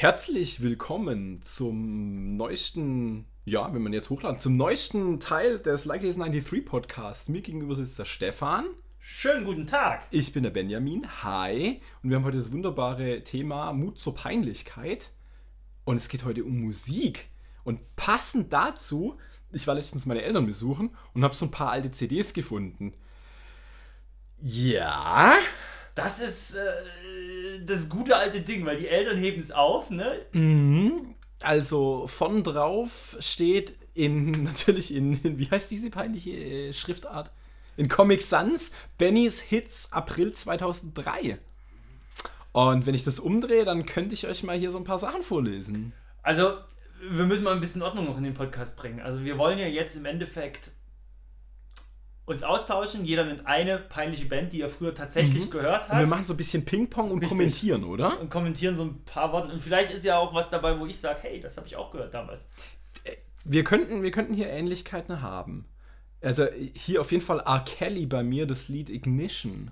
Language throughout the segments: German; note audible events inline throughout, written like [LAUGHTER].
Herzlich willkommen zum neuesten, ja, wenn man jetzt hochladen, zum neuesten Teil des Like It 93 Podcasts. Mir gegenüber sitzt der Stefan. Schönen guten Tag. Ich bin der Benjamin. Hi. Und wir haben heute das wunderbare Thema Mut zur Peinlichkeit. Und es geht heute um Musik. Und passend dazu, ich war letztens meine Eltern besuchen und habe so ein paar alte CDs gefunden. Ja. Das ist äh, das gute alte Ding, weil die Eltern heben es auf, ne? Mhm. Also von drauf steht in, [LAUGHS] natürlich in, in wie heißt diese peinliche äh, Schriftart? In Comic Sans, Bennys Hits April 2003. Und wenn ich das umdrehe, dann könnte ich euch mal hier so ein paar Sachen vorlesen. Also, wir müssen mal ein bisschen Ordnung noch in den Podcast bringen. Also, wir wollen ja jetzt im Endeffekt uns austauschen. Jeder nimmt eine peinliche Band, die er früher tatsächlich Mhm. gehört Und wir hat. machen so ein bisschen Ping-Pong und Richtig. kommentieren, oder? Und kommentieren so ein paar Worte. Und vielleicht ist ja auch was dabei, wo ich sage, hey, das habe ich auch gehört damals. Wir könnten, wir könnten hier Ähnlichkeiten haben. Also hier auf jeden Fall R. Kelly bei mir, das Lied Ignition.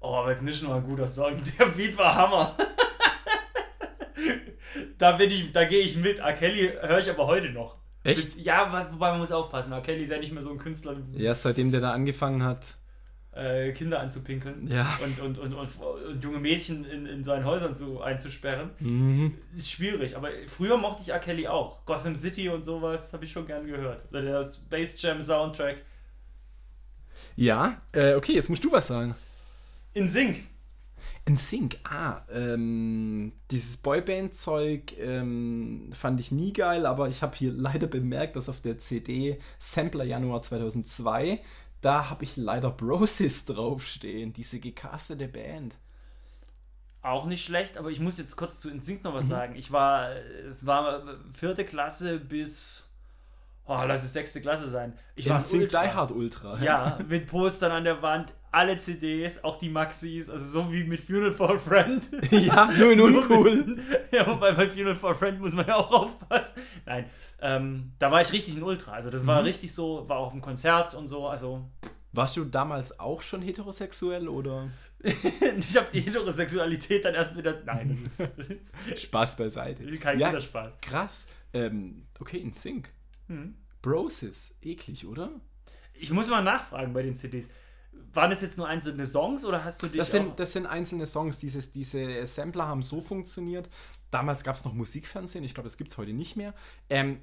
Oh, aber Ignition war ein guter Song. [LAUGHS] Der Beat war Hammer. [LAUGHS] da bin ich, da gehe ich mit. R. Kelly höre ich aber heute noch. Echt? Ja, wobei man muss aufpassen. R. Kelly ist ja nicht mehr so ein Künstler, Ja, seitdem der da angefangen hat. äh, Kinder anzupinkeln Ja. und, und, und, und, junge Mädchen in, in seinen Häusern zu, einzusperren. Mhm. Ist schwierig, aber früher mochte ich R. Kelly auch. Gotham City und sowas habe ich schon gern gehört. Oder der Bass Jam Soundtrack. Ja, äh, okay, jetzt musst du was sagen. In Sync. In Sync, ah, ähm, dieses Boyband-Zeug ähm, fand ich nie geil, aber ich habe hier [LAUGHS] leider bemerkt, dass auf der CD Sampler Januar 2002, da habe ich leider Brosis [LAUGHS] draufstehen, diese gecastete Band. Auch nicht schlecht, aber ich muss jetzt kurz zu InSync noch Mhm. was sagen. Ich war, es war vierte Klasse bis, oh, lass es sechste Klasse sein. Ich war In Sync Die Ultra. Hard Ultra. Ja, [LAUGHS] mit Postern an der Wand, alle CDs, auch die Maxis, also so wie mit Funeral for a Friend. [LAUGHS] ja, nur in [LAUGHS] uncool. [LAUGHS] Ja, wobei bei Funeral for a Friend muss man ja auch aufpassen. Nein, ähm, da war ich richtig ein Ultra. Also das war Mhm. richtig so, war auf dem Konzert und so. Also Warst du damals auch schon heterosexuell oder? ich habe die Heterosexualität dann erst wieder. Nein, das ist Spaß beiseite. kein ja, guter Spaß. krass. Ähm, okay, in Sync. Hm. Brosis, eklig, oder? Ich muss mal nachfragen bei den CDs. Waren das jetzt nur einzelne Songs oder hast du dich Das auch... sind, das sind einzelne Songs. Dieses, diese Sampler haben so funktioniert. Damals gab es noch Musikfernsehen. Ich glaube, das gibt es heute nicht mehr. Ähm,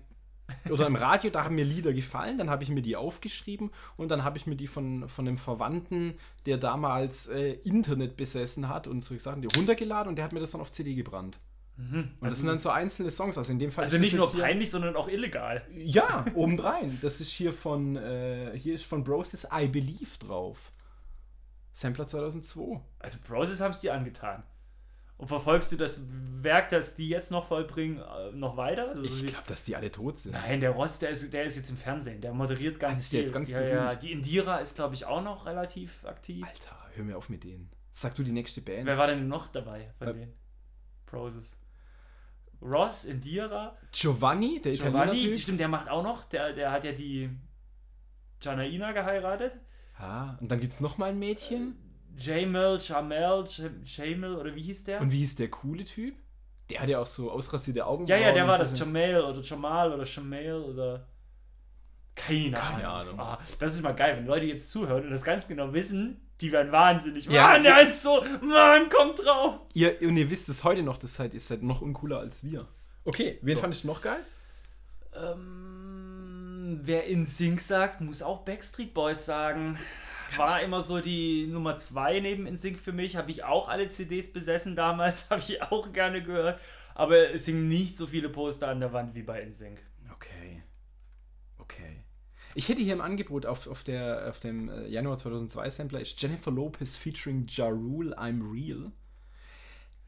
oder im Radio, da haben mir Lieder gefallen. Dann habe ich mir die aufgeschrieben und dann habe ich mir die von, von einem Verwandten, der damals äh, Internet besessen hat und so Sachen, die runtergeladen und der hat mir das dann auf CD gebrannt. Und das sind dann so einzelne Songs. Also in dem Fall also nicht nur jetzt hier- peinlich, sondern auch illegal. Ja, obendrein. Das ist hier von, äh, hier ist von Brosis I Believe drauf. Sampler 2002. Also Broses haben es dir angetan. Und verfolgst du das Werk, das die jetzt noch vollbringen, äh, noch weiter? Also Ich glaube, dass die alle tot sind. Nein, der Ross, der ist, der ist jetzt im Fernsehen. Der moderiert ganz Also viel. jetzt ganz ja, ja. Die Indira ist, glaube ich, auch noch relativ aktiv. Alter, hör mir auf mit denen. Sag du die nächste Band. Wer war denn noch dabei von Äh, denen? Broses. Ross, Indira, Giovanni, der Giovanni, Italiener. stimmt, der macht auch noch. Der, der hat ja die Janaina geheiratet. Ja, und dann gibt es nochmal ein Mädchen. Jamel, Jamel, J- Jamel oder wie hieß der? Und wie hieß der coole Typ? Der hat ja auch so ausrasierte Augen. ja, ja, der war das. Jamal oder Jamal oder Jamal oder. Keine, Keine Ahnung. Ahnung. Ah, das ist mal geil, wenn Leute jetzt zuhören und das ganz genau wissen, die werden wahnsinnig. Ja. Mann, der ist so. Mann, kommt drauf! Ihr, und ihr wisst es heute noch, das seid, ihr seid noch uncooler als wir. Okay, wen So. fandest du noch geil? Ähm, wer in Sync sagt, muss auch Backstreet Boys sagen. War immer so die Nummer zwei neben InSync für mich. Habe ich auch alle CDs besessen damals, [LAUGHS] habe ich auch gerne gehört. Aber es hingen nicht so viele Poster an der Wand wie bei InSync. Okay. Okay. Ich hätte hier im Angebot auf, auf, der, auf dem äh, Januar 2002 Sampler ist Jennifer Lopez featuring Ja Rule, I'm Real.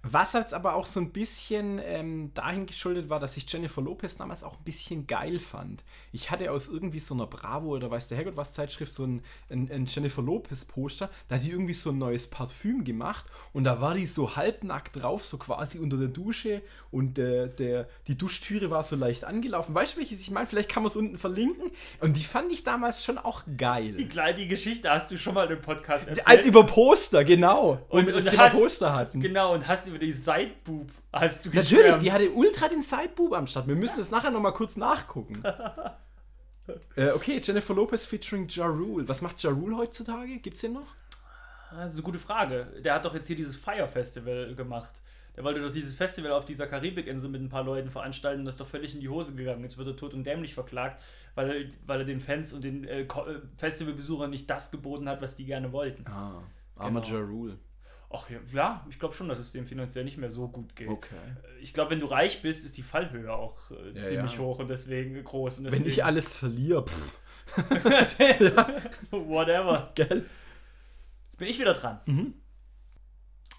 Was jetzt aber auch so ein bisschen ähm, dahin geschuldet war, dass ich Jennifer Lopez damals auch ein bisschen geil fand. Ich hatte aus irgendwie so einer Bravo oder weiß der Herrgott was Zeitschrift so ein, ein, ein Jennifer Lopez Poster, da hat die irgendwie so ein neues Parfüm gemacht und da war die so halbnackt drauf, so quasi unter der Dusche und der, der, die Duschtüre war so leicht angelaufen. Weißt du, welches ich meine? Vielleicht kann man es unten verlinken. Und die fand ich damals schon auch geil. Die, kleine- die Geschichte hast du schon mal im Podcast erzählt. Alt über Poster, genau. Und- Und, und Thema hast- Poster hatten. Genau, und hast über die Sideboob hast du Natürlich, geschwärmt. die hatte ultra den Sideboob am Start. Wir müssen das nachher nochmal kurz nachgucken. [LAUGHS] äh, okay, Jennifer Lopez featuring Ja Rule. Was macht Ja Rule heutzutage? Gibt's den noch? Das ist eine gute Frage. Der hat doch jetzt hier dieses Fire Festival gemacht. Der wollte doch dieses Festival auf dieser Karibikinsel mit ein paar Leuten veranstalten. Das ist doch völlig in die Hose gegangen. Jetzt wird er tot und dämlich verklagt, weil er, weil er den Fans und den äh, äh, Festivalbesuchern nicht das geboten hat, was die gerne wollten. Ah, armer Genau. Ja Rule. Ach ja, ich glaube schon, dass es dem finanziell nicht mehr so gut geht. Okay. Ich glaube, wenn du reich bist, ist die Fallhöhe auch äh, Ja, ziemlich ja. hoch und deswegen groß. Und Wenn deswegen, ich alles verliere, pff, [LAUGHS] [LAUGHS] Whatever. gell? Jetzt bin ich wieder dran. Mhm.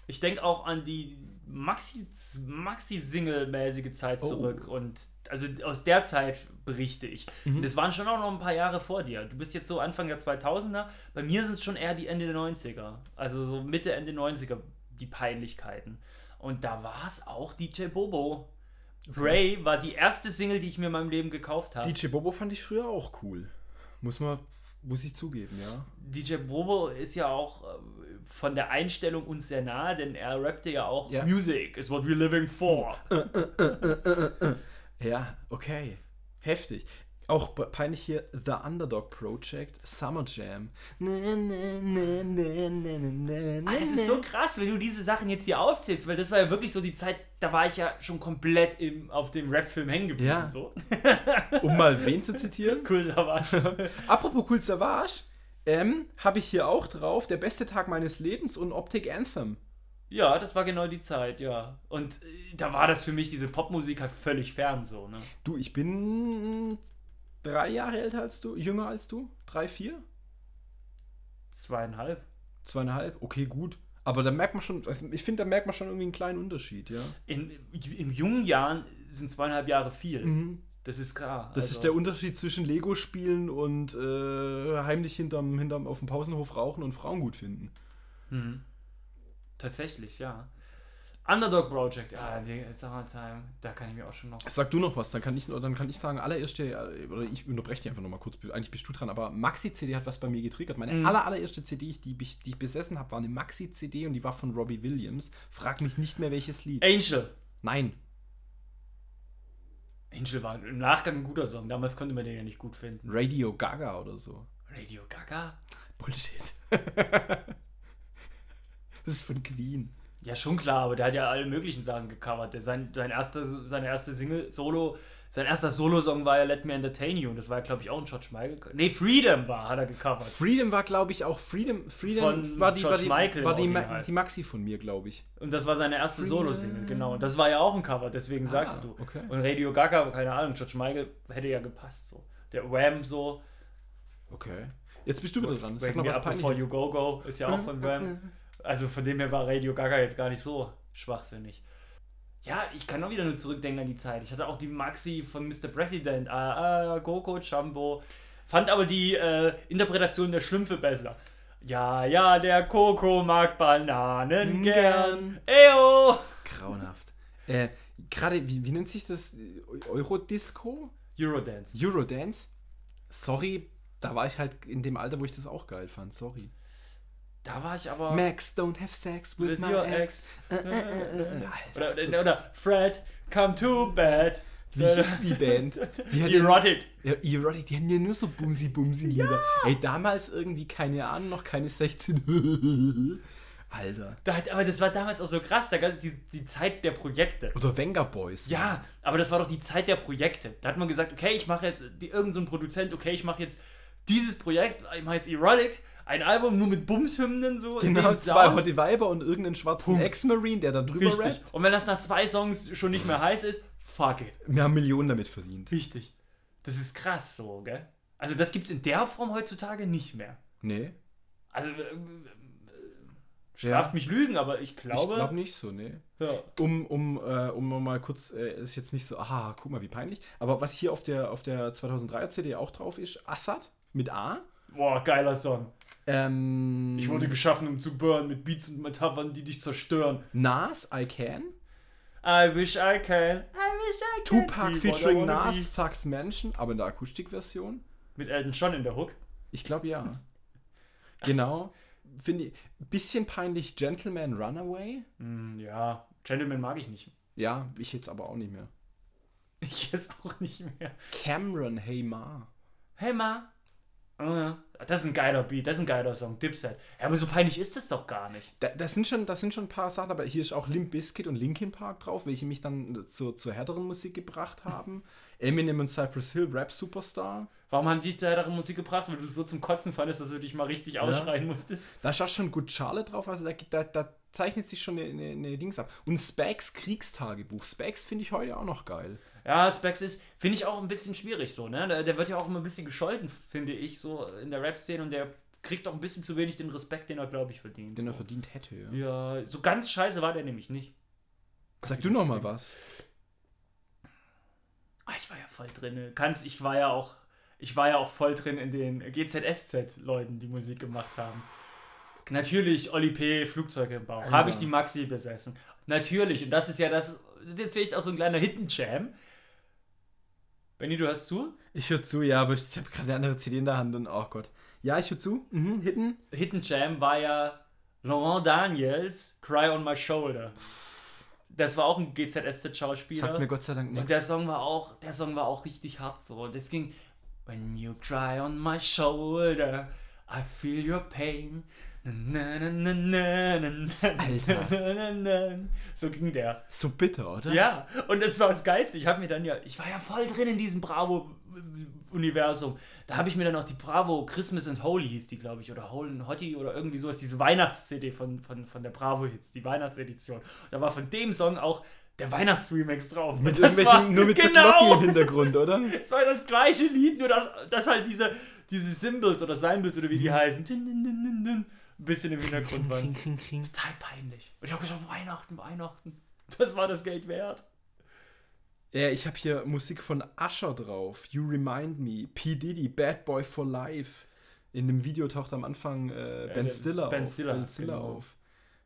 Ich denke auch an die Maxi- Maxi-Single-mäßige Zeit Oh. zurück. Und also aus der Zeit berichte ich. Mhm. Und das waren schon auch noch ein paar Jahre vor dir. Du bist jetzt so Anfang der 2000er. Bei mir sind es schon eher die Ende der 90er. Also so Mitte, Ende 90er, die Peinlichkeiten. Und da war es auch DJ Bobo. Ray war die erste Single, die ich mir in meinem Leben gekauft habe. DJ Bobo fand ich früher auch cool. Muss man, muss ich zugeben, ja. DJ Bobo ist ja auch äh, von der Einstellung uns sehr nahe, denn er rappte ja auch Ja. Music is what we're living for. Ja, okay. Heftig. Auch pe- peinlich hier The Underdog Project, Summer Jam. Ah, Es ist so krass, wenn du diese Sachen jetzt hier aufzählst, weil das war ja wirklich so die Zeit, da war ich ja schon komplett im, auf dem Rap-Film hängen geblieben. Ja. So. [LAUGHS] Um mal wen zu zitieren. Cool, [LAUGHS] war Apropos Cool Savage, ähm, habe ich hier auch drauf, der beste Tag meines Lebens und Optic Anthem. Ja, das war genau die Zeit, ja. Und äh, da war das für mich, diese Popmusik halt völlig fern so, ne? Du, ich bin drei Jahre älter als du, jünger als du? Drei, vier? Zweieinhalb. Zweieinhalb? Okay, gut. Aber da merkt man schon, also ich finde, da merkt man schon irgendwie einen kleinen Unterschied, ja. In, in jungen Jahren sind zweieinhalb Jahre viel. Das ist klar. Mhm. Das ist der Unterschied zwischen Lego-Spielen und äh, heimlich hinterm, hinterm auf dem Pausenhof rauchen und Frauen gut finden. Mhm. Tatsächlich, ja. Underdog Project, ja, die Summertime, da kann ich mir auch schon noch. Sag du noch was, dann kann ich, dann kann ich sagen, allererste, äh, oder ich unterbreche dich einfach nochmal kurz, eigentlich bist du dran, aber Maxi-CD hat was bei mir getriggert. Meine Mhm. aller, allererste CD, die ich, die ich besessen habe, war eine Maxi-CD und die war von Robbie Williams. Frag mich nicht mehr, welches Lied. Angel. Nein. Angel war im Nachgang ein guter Song. Damals konnte man den ja nicht gut finden. Radio Gaga oder so. Radio Gaga? Bullshit. [LAUGHS] das ist von Queen. Ja, schon klar, aber der hat ja alle möglichen Sachen gecovert. Der, sein, sein erste, seine erste Single, Solo, sein erster Solo-Song war ja Let Me Entertain You und das war ja, glaube ich, auch ein George Michael. Nee, Freedom war, hat er gecovert. Freedom war, glaube ich, auch Freedom. Freedom Von war die, war George die, Michael war die, Ma die Maxi von mir, glaube ich. Und das war seine erste. Solo-Single, genau. Und das war ja auch ein Cover, deswegen sagst Ah, du. okay. Und Radio Gaga, keine Ahnung, George Michael hätte ja gepasst so. Der Wham so. Okay. Jetzt bist du wieder dran. Sag Me was Up Before. You Go Go ist ja auch von Wham. Also von dem her war Radio Gaga jetzt gar nicht so schwachsinnig. Ja, ich kann auch wieder nur zurückdenken an die Zeit. Ich hatte auch die Maxi von Mr. President, ah, ah, Coco, Jumbo. Fand aber die äh, Interpretation der Schlümpfe besser. Ja, ja, der Coco mag Bananen gern. Eyo! Grauenhaft. Äh, Gerade, wie, wie nennt sich das? Eurodisco? Eurodance. Eurodance? Sorry, da war ich halt in dem Alter, wo ich das auch geil fand. Sorry. Da war ich aber. Max, don't have sex with, With my your ex. ex. Äh, äh, äh, äh. Oder, so- oder, Fred, come to bed. Wie hieß die Band? Die ja- Erotic. Ja, Erotic, die hatten ja nur so Bumsi-Bumsi-Lieder. Ey, damals irgendwie, keine Ahnung, noch keine 16. [LAUGHS] Alter. Da hat, aber das war damals auch so krass, da die, die Zeit der Projekte. Oder Venga Boys. Ja, aber das war doch die Zeit der Projekte. Da hat man gesagt, okay, ich mache jetzt, die, irgend so ein Produzent, okay, ich mache jetzt dieses Projekt, ich mache jetzt Erotic, ein Album nur mit Bumshymnen so. in Genau, zwei. Hotte Weiber und irgendeinen schwarzen. Ex-Marine, der da drüber Richtig. rappt. Und wenn das nach zwei Songs schon nicht mehr heiß ist, fuck it. Wir haben Millionen damit verdient. Richtig. Das ist krass so, gell? Also das gibt's in der Form heutzutage nicht mehr. Nee, Also, äh, äh, straft mich Lügen, aber ich ich glaube. glaube nicht so, nee. ja. Um, um, äh, um mal kurz, äh, ist jetzt nicht so, aha, guck mal, wie peinlich. Aber was hier auf der, auf der 2003er CD auch drauf ist, Assad mit A. Boah, geiler Song. Ähm, Ich wurde geschaffen, um zu burn, mit Beats und Metaphern, die dich zerstören. Nas, I Can. I wish I can. I wish I can. Tupac be featuring Nas, be. Thugs Mansion, aber in der Akustikversion. Mit Elton John in der Hook. Ich glaube ja. genau. Finde ich, bisschen peinlich Gentleman Runaway. Hm, ja, Gentleman mag ich nicht. Ja, ich jetzt aber auch nicht mehr. Ich jetzt auch nicht mehr. Cameron, hey Ma. Hey Ma. Ja. Das ist ein geiler Beat, das ist ein geiler Song, Dipset. Ja, aber so peinlich ist das doch gar nicht. Da, das, sind schon, das sind schon ein paar Sachen, aber hier ist auch Limp Bizkit und Linkin Park drauf, welche mich dann zur, zur härteren Musik gebracht haben. [LAUGHS] Eminem und Cypress Hill, Rap Superstar. Warum haben die dich zur härteren Musik gebracht? Weil du so zum Kotzen fandest, dass du dich mal richtig ausschreien musstest. Da ist auch schon gut Charlotte drauf, also da, da, da zeichnet sich schon eine, eine, eine Dings ab. Und Spags Kriegstagebuch. Spags finde ich heute auch noch geil. Ja, Spags ist, finde ich auch ein bisschen schwierig so, ne? Der, der, wird ja auch immer ein bisschen gescholten, finde ich, so in der Rap-Szene und der kriegt auch ein bisschen zu wenig den Respekt, den er, glaube ich, verdient. Den so. er verdient hätte, ja. Ja, so ganz scheiße war der nämlich nicht. Sag du noch mal was. Ah, ich war ja voll drin. Kannst, ich war ja auch, ich war ja auch voll drin in den GZSZ-Leuten, die Musik gemacht haben. Natürlich Oli P. Flugzeuge im Bauch. Habe ich die Maxi besessen. Natürlich. Und das ist ja das. Jetzt vielleicht auch so ein kleiner Hidden Jam. Benny, du hörst zu? Ich höre zu, ja, aber ich, ich habe gerade eine andere CD in der Hand und oh Gott. Ja, ich höre zu. Mhm, Hidden. Hidden Jam war ja Laurent Daniels Cry on My Shoulder. Das war auch ein GZSZ-Schauspieler. Sagt mir Gott sei Dank nichts. Und der Song war auch, der Song war auch richtig hart so. Das ging When you cry on my shoulder, I feel your pain. Alter. So ging der. So bitter, oder? Ja, und das war das Geilste. Ich habe mir dann ja, ich war ja voll drin in diesem Bravo-Universum. Da habe ich mir dann auch die Bravo Christmas and Holy hieß die, glaube ich, oder Hole and Hottie oder irgendwie sowas, diese Weihnachts-CD von, von, von der Bravo-Hits, die Weihnachtsedition. Da war von dem Song auch der Weihnachtsremix drauf. Mit irgendwelchen, nur mit genau, so Glocken im [LAUGHS] Hintergrund, oder? Es war das gleiche Lied, nur dass, dass halt diese, diese Symbols oder Symbols oder wie die heißen, ein bisschen im Hintergrund waren. [LAUGHS] Total peinlich. Und ich habe gesagt, Weihnachten, Weihnachten. Das war das Geld wert. Ja, ich habe hier Musik von Usher drauf. You Remind Me. P. Diddy, Bad Boy for Life. In dem Video taucht am Anfang äh, Ben, Stiller ben auf. Stiller, ben Stiller genau. auf.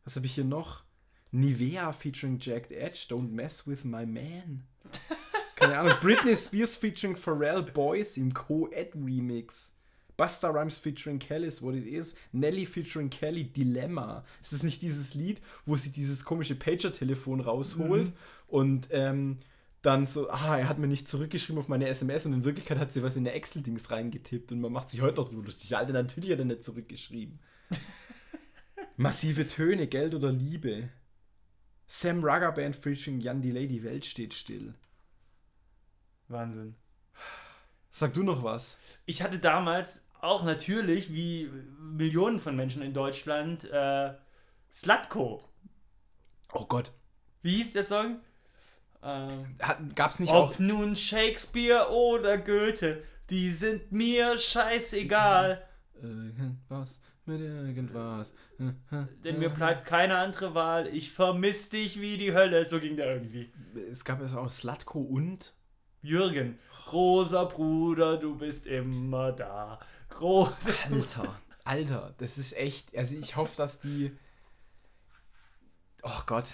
Was habe ich hier noch? Nivea featuring Jacked Edge. Don't mess with my man. [LAUGHS] Keine Ahnung. Britney Spears featuring Pharrell Boys im Co-Ed-Remix. Busta Rhymes featuring Kelly is what it is. Nelly featuring Kelly Dilemma. Es ist nicht dieses Lied, wo sie dieses komische Pager-Telefon rausholt Mhm. und ähm, dann so, ah, er hat mir nicht zurückgeschrieben auf meine SMS und in Wirklichkeit hat sie was in der Excel-Dings reingetippt und man macht sich heute noch drüber lustig. Alter, natürlich hat er nicht zurückgeschrieben. [LAUGHS] Massive Töne, Geld oder Liebe. Sam Rugger Band featuring Jan Delay, die Welt steht still. Wahnsinn. Sag du noch was? Ich hatte damals auch natürlich, wie Millionen von Menschen in Deutschland, äh, Slutko. Oh Gott. Wie hieß der Song? Ähm, Hat, gab's nicht auch. Ob nun Shakespeare oder Goethe, die sind mir scheißegal. Irgendwas mit irgendwas. Denn mir bleibt keine andere Wahl. Ich vermiss dich wie die Hölle. So ging der irgendwie. Es gab ja auch Slatko und. Jürgen, großer Bruder, du bist immer da. Großer. Alter, Alter, das ist echt. Also ich hoffe, dass die. Oh Gott.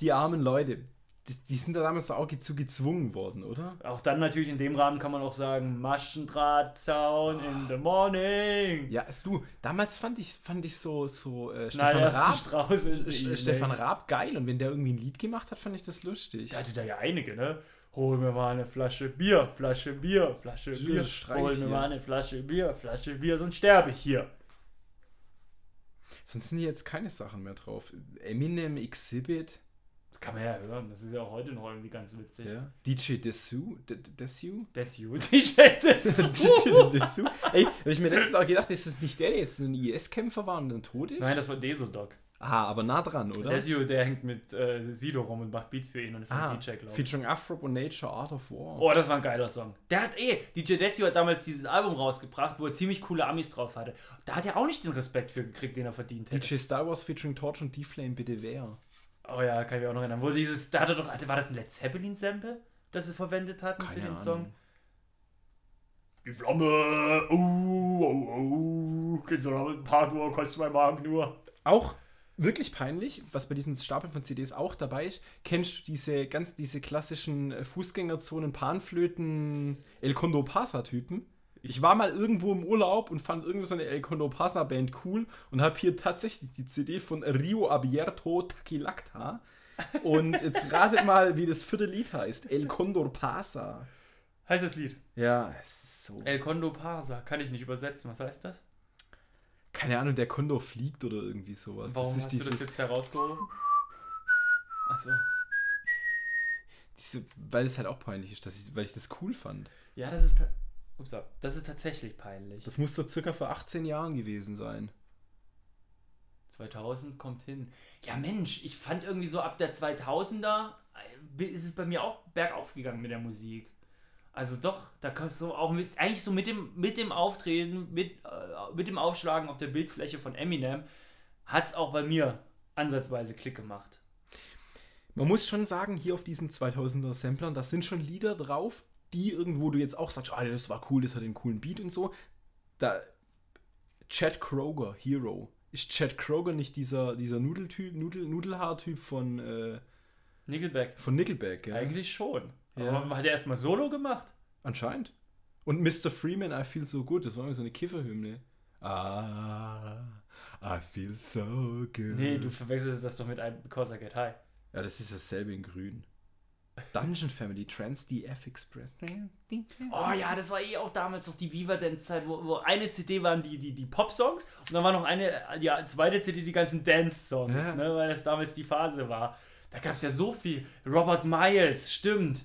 Die armen Leute. Die, die sind da damals auch zu gezwungen worden, oder? Auch dann natürlich in dem Rahmen kann man auch sagen, Maschendrahtzaun in the morning. Ja, also du, damals fand ich, fand ich so, so äh, Nein, Stefan, der Raab, Sch- Stefan evening. Raab geil und wenn der irgendwie ein Lied gemacht hat, fand ich das lustig. Der hatte da ja einige, ne? Hol mir mal eine Flasche Bier, Flasche Bier, Flasche Bier. Hol mir mal eine Flasche Bier, Flasche Bier, sonst sterbe ich hier. Sonst sind hier jetzt keine Sachen mehr drauf. Eminem, Exhibit, Das kann man ja hören, das ist ja auch heute noch irgendwie ganz witzig. ja. DJ Dessou, D- D- Dessou? Das Jut, ich hätte es. DJ Dessou. Ey, hab ich mir letztens auch gedacht, ist das nicht der, der jetzt ein IS-Kämpfer war und dann tot ist? Nein, das war Desodoc. Ah, aber nah dran, oder? Desio, der hängt mit äh, Sido rum und macht Beats für ihn und ist ah, ein DJ, glaube ich. featuring Afro und Nature, Art of War. Oh, das war ein geiler Song. Der hat eh, DJ Desio hat damals dieses Album rausgebracht, wo er ziemlich coole Amis drauf hatte. Da hat er auch nicht den Respekt für gekriegt, den er verdient hätte. DJ Star Wars featuring Torch und D-Flame, bitte wer? Oh ja, kann ich mich auch noch erinnern. Wo dieses, da hat er doch, hatte- war das ein Led Zeppelin-Sample, das sie verwendet hatten für Keine den Ahnung. Song? Die Flamme, uh, uh, uh, geht so noch mit nur, kostet mein Magen nur. Auch wirklich peinlich, was bei diesem Stapel von CDs auch dabei ist. Kennst du diese ganz diese klassischen äh, Fußgängerzonen, Panflöten, El Condo Pasa Typen? Ich war mal irgendwo im Urlaub und fand irgendwo so eine El Condo Pasa Band cool und habe hier tatsächlich die CD von Rio Abierto Taquilacta. Und jetzt ratet mal, wie das vierte Lied heißt. El Condor Pasa. Heißt das Lied? Ja, es ist so. El Condo Parsa. Kann ich nicht übersetzen. Was heißt das? Keine Ahnung, der Condor fliegt oder irgendwie sowas. Warum das ist hast du das dieses, jetzt herausgehoben? Achso. diese, weil es halt auch peinlich ist, dass ich, weil ich das cool fand. Ja, das ist. Upsa. Das ist tatsächlich peinlich. Das muss so circa vor 18 Jahren gewesen sein. 2000 kommt hin. Ja, Mensch, ich fand irgendwie so ab der 2000er äh, ist es bei mir auch bergauf gegangen mit der Musik. Also doch, da kannst du auch mit, eigentlich so mit dem, mit dem Auftreten, mit, äh, mit dem Aufschlagen auf der Bildfläche von Eminem, hat es auch bei mir ansatzweise Klick gemacht. Man muss schon sagen, hier auf diesen 2000er Samplern, da sind schon Lieder drauf, die irgendwo du jetzt auch sagst, ah, das war cool, das hat einen coolen Beat und so. Da Chad Kroger, Hero. Ist Chad Kroger nicht dieser, dieser Nudeltyp, Nudel, Nudelhaar-Typ von, äh, Nickelback. von Nickelback? Ja? Eigentlich schon. Ja. Aber hat er erstmal Solo gemacht? Anscheinend. Und Mr. Freeman, I Feel So Good, das war immer so eine Kifferhymne. Ah, I feel so good. Nee, du verwechselst das doch mit einem Because I Get High. Ja, das ist dasselbe in grün. Dungeon Family, Trans DF Express. Oh ja, das war eh auch damals noch die Viva Dance Zeit, wo, wo eine CD waren die, die, die Pop-Songs und dann war noch eine, die zweite CD die ganzen Dance-Songs, Ja. ne, weil das damals die Phase war. Da gab es ja so viel. Robert Miles, stimmt.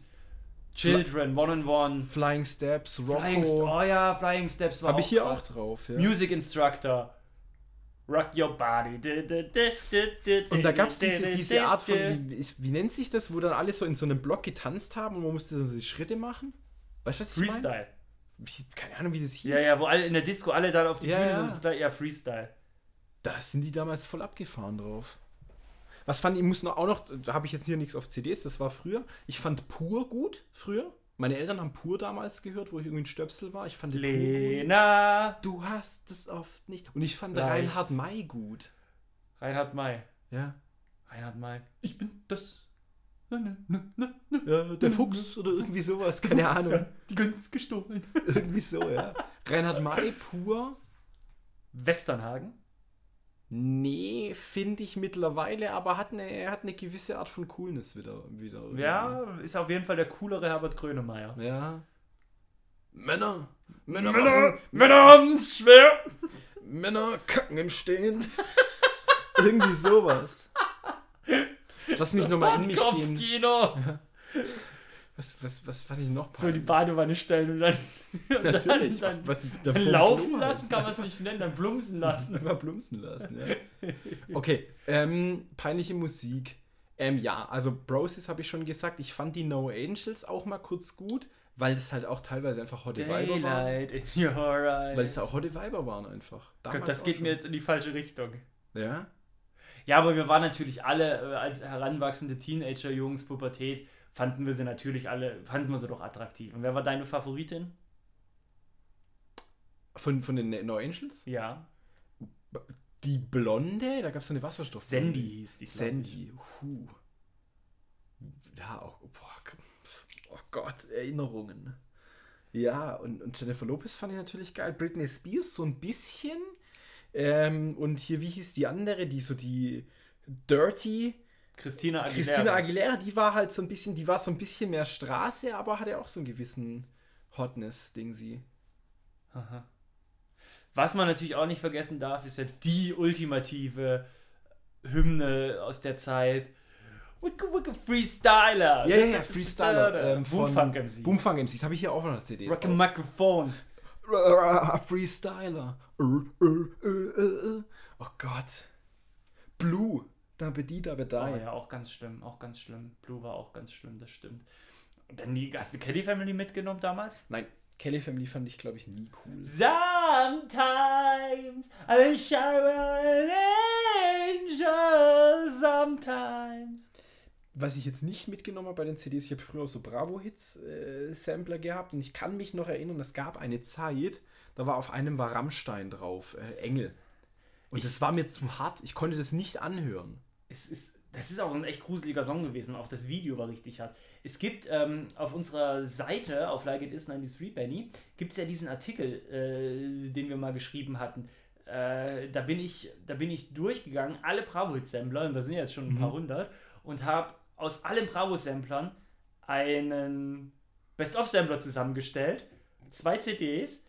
Children, One on One. Flying Steps, Rocco. Flying, oh ja, Flying Steps war Habe ich hier auch krass. drauf, ja. Music Instructor. Rock Your Body. Und da gab es diese, diese Art von, wie, wie nennt sich das, wo dann alle so in so einem Block getanzt haben und man musste so die Schritte machen? Weißt du, was ich meine? Freestyle. Wie- Keine Ahnung, wie das hieß. Ja, ja, wo alle in der Disco alle dann auf die Ja, Bühne ja. da- Ja, Freestyle. Da sind die damals voll abgefahren drauf. Was fand ich, muss noch auch noch, da habe ich jetzt hier nichts auf CDs, das war früher. Ich fand Pur gut, früher. Meine Eltern haben Pur damals gehört, wo ich irgendwie ein Stöpsel war. Ich fand. Lena. Du hast es oft nicht. Und ich fand Leicht. Reinhard May gut. Reinhard May. Ja. Reinhard May. Ich bin das. Ja der Fuchs oder irgendwie sowas, keine Fuchs, Ahnung. Die Gunst gestohlen. irgendwie so, ja. [LAUGHS] Reinhard May pur. Westernhagen. Nee, finde ich mittlerweile, aber hat eine, hat eine gewisse Art von Coolness wieder. wieder irgendwie. Ja, ist auf jeden Fall der coolere Herbert Grönemeyer. Ja. Männer. Männer, Männer, machen, Männer haben's schwer. Männer kacken im Stehen. [LAUGHS] irgendwie sowas. Lass mich nochmal in mich gehen. Kopfkino. Was, was, was fand ich noch So die Badewanne stellen und dann, [LAUGHS] und Natürlich. dann, was, was dann, laufen lassen, kann man es nicht nennen, dann plumpsen lassen. [LAUGHS] Einfach plumpsen lassen, ja. Okay, ähm, peinliche Musik. Ähm, ja, also Broses habe ich schon gesagt. Ich fand die No Angels auch mal kurz gut, weil es halt auch teilweise einfach Hotte Weiber waren. Weil es auch Hotte Weiber waren einfach. Gott, das geht schon. mir jetzt in die falsche Richtung. Ja? Ja, aber wir waren natürlich alle äh, als heranwachsende Teenager, Jungs, Pubertät, fanden wir sie natürlich alle, fanden wir sie doch attraktiv. Und wer war deine Favoritin? Von, von den No Angels? Ja. Die Blonde? Da gab es so eine Wasserstoff. Sandy hieß die. Sandy. Huh. Ja, auch. Boah, oh Gott, Erinnerungen. Ja, und, und Jennifer Lopez fand ich natürlich geil. Britney Spears so ein bisschen. Ähm, und hier, wie hieß die andere, die so die Dirty. Christina Aguilera. Christina Aguilera, die war halt so ein bisschen, die war so ein bisschen mehr Straße, aber hatte auch so einen gewissen Hotness-Ding sie. Aha. Was man natürlich auch nicht vergessen darf, ist ja die ultimative Hymne aus der Zeit. Wicke Wicke Freestyler. Ja, ja, ja, Freestyler. Ähm, Boomfunk MCs. Boomfunk MCs, habe ich hier auch noch eine CD. Rock drauf. a Microphone. Freestyler. Oh Gott. Blue. Da be die, da be Oh ja, auch ganz schlimm, auch ganz schlimm. Blue war auch ganz schlimm, das stimmt. Dann die, hast du Kelly Family mitgenommen damals? Nein, Kelly Family fand ich, glaube ich, nie cool. Sometimes I wish I were an angel. Sometimes. Was ich jetzt nicht mitgenommen habe bei den CDs, ich habe früher auch so Bravo-Hits-Sampler gehabt und ich kann mich noch erinnern, es gab eine Zeit, da war auf einem war Rammstein drauf, äh, Engel. Und Ich- das war mir zu hart, ich konnte das nicht anhören. Es ist, das ist auch ein echt gruseliger Song gewesen. Auch das Video war richtig hart. Es gibt ähm, auf unserer Seite, auf Like It Is 93 Benny, gibt es ja diesen Artikel, äh, den wir mal geschrieben hatten. Äh, da, bin ich, da bin ich durchgegangen, alle Bravo-Hit-Sampler, und da sind jetzt schon ein paar hundert, und habe aus allen Bravo-Samplern einen Best-of-Sampler zusammengestellt. Zwei CDs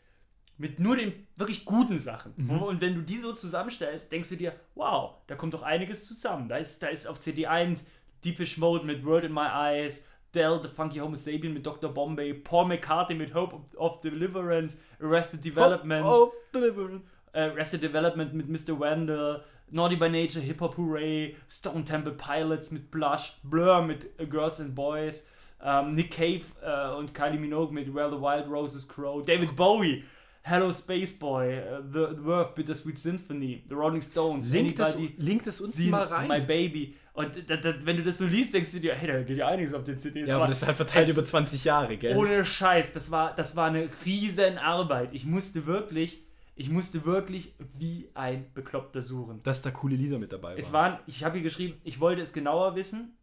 mit nur den wirklich guten Sachen. Mhm. Und wenn du die so zusammenstellst, denkst du dir, wow, da kommt doch einiges zusammen. Da ist, da ist auf CD 1 Deepish Mode mit Word in My Eyes, Dell, The Funky Homo Sapien mit Dr. Bombay, Paul McCartney mit Hope of, Deliverance, Arrested Development, Of Deliverance. äh, Arrested Development mit Mr. Wendell, Naughty by Nature, Hip Hop Hooray, Stone Temple Pilots mit Blush, Blur mit äh, Girls and Boys, ähm, Nick Cave äh, und Kylie Minogue mit Where the Wild Roses Grow, David Bowie, Hello Space Boy, äh, The, the Worth, Bittersweet Symphony, The Rolling Stones, Link das, link das unten mal rein. My Baby. Und da, da, wenn du das so liest, denkst du dir, hey, da geht ja einiges auf den CDs. ja, aber das ist halt verteilt über 20 Jahre, gell? ohne Scheiß, das war, das war eine riesen Arbeit. Ich musste wirklich, ich musste wirklich wie ein Bekloppter suchen. dass da coole Lieder mit dabei waren. Es waren, ich habe hier geschrieben, ich wollte es genauer wissen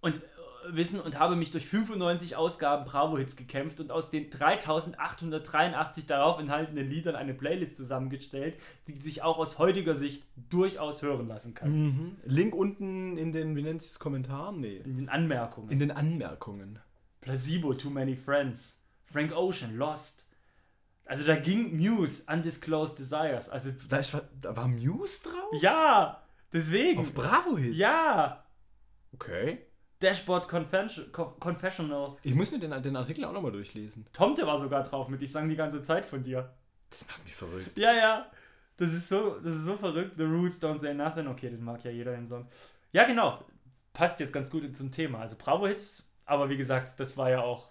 und wissen und habe mich durch 95 Ausgaben Bravo-Hits gekämpft und aus den 3883 darauf enthaltenen Liedern eine Playlist zusammengestellt, die sich auch aus heutiger Sicht durchaus hören lassen kann. Mhm. Link unten in den, wie nennt sich Kommentaren? Nee. In den Anmerkungen. In den Anmerkungen. Placebo, Too Many Friends, Frank Ocean, Lost. Also da ging Muse, Undisclosed Desires. Also Da, ist, da war Muse drauf? ja, deswegen. Auf Bravo Hits? ja, Okay. Dashboard Confession, Conf- Confessional. Ich muss mir den, den Artikel auch nochmal durchlesen. Tomte war sogar drauf mit, ich sang die ganze Zeit von dir. Das macht mich verrückt. Ja, ja. Das ist so, das ist so verrückt. The Roots Don't Say Nothing. Okay, den mag ja jeder den Song. Ja, genau. Passt jetzt ganz gut zum Thema. Also Bravo Hits, aber wie gesagt, das war ja auch.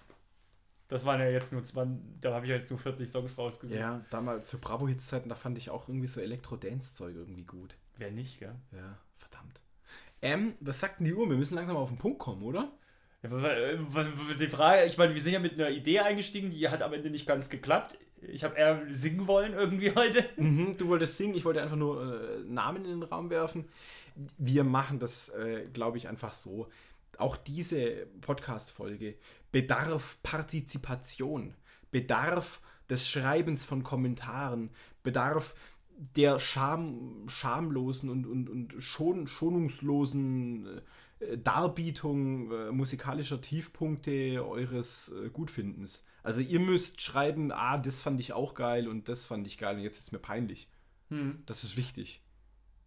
Das waren ja jetzt nur 20, da habe ich jetzt nur 40 Songs rausgesucht. Ja, damals zu Bravo Hits Zeiten, da fand ich auch irgendwie so Elektro-Dance-Zeug irgendwie gut. Wer nicht, gell? Ja, verdammt. Ähm, was sagt denn die Uhr? Wir müssen langsam auf den Punkt kommen, oder? Die Frage, ich meine, wir sind ja mit einer Idee eingestiegen, die hat am Ende nicht ganz geklappt. Ich habe eher singen wollen irgendwie heute. Mhm, du wolltest singen, ich wollte einfach nur äh, Namen in den Raum werfen. Wir machen das, äh, glaube ich, einfach so. Auch diese Podcast-Folge bedarf Partizipation, bedarf des Schreibens von Kommentaren, bedarf der Scham, schamlosen und, und, und schon, schonungslosen äh, Darbietung äh, musikalischer Tiefpunkte eures äh, Gutfindens. Also ihr müsst schreiben, ah, das fand ich auch geil und das fand ich geil und jetzt ist es mir peinlich. Hm. Das ist wichtig.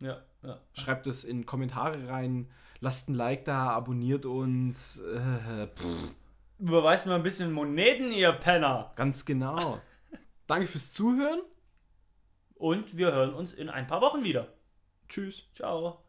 Ja, ja. Schreibt das in Kommentare rein, lasst ein Like da, abonniert uns. Äh, Überweist mal ein bisschen Moneten, ihr Penner. ganz genau. Danke fürs Zuhören. Und wir hören uns in ein paar Wochen wieder. Tschüss. Ciao.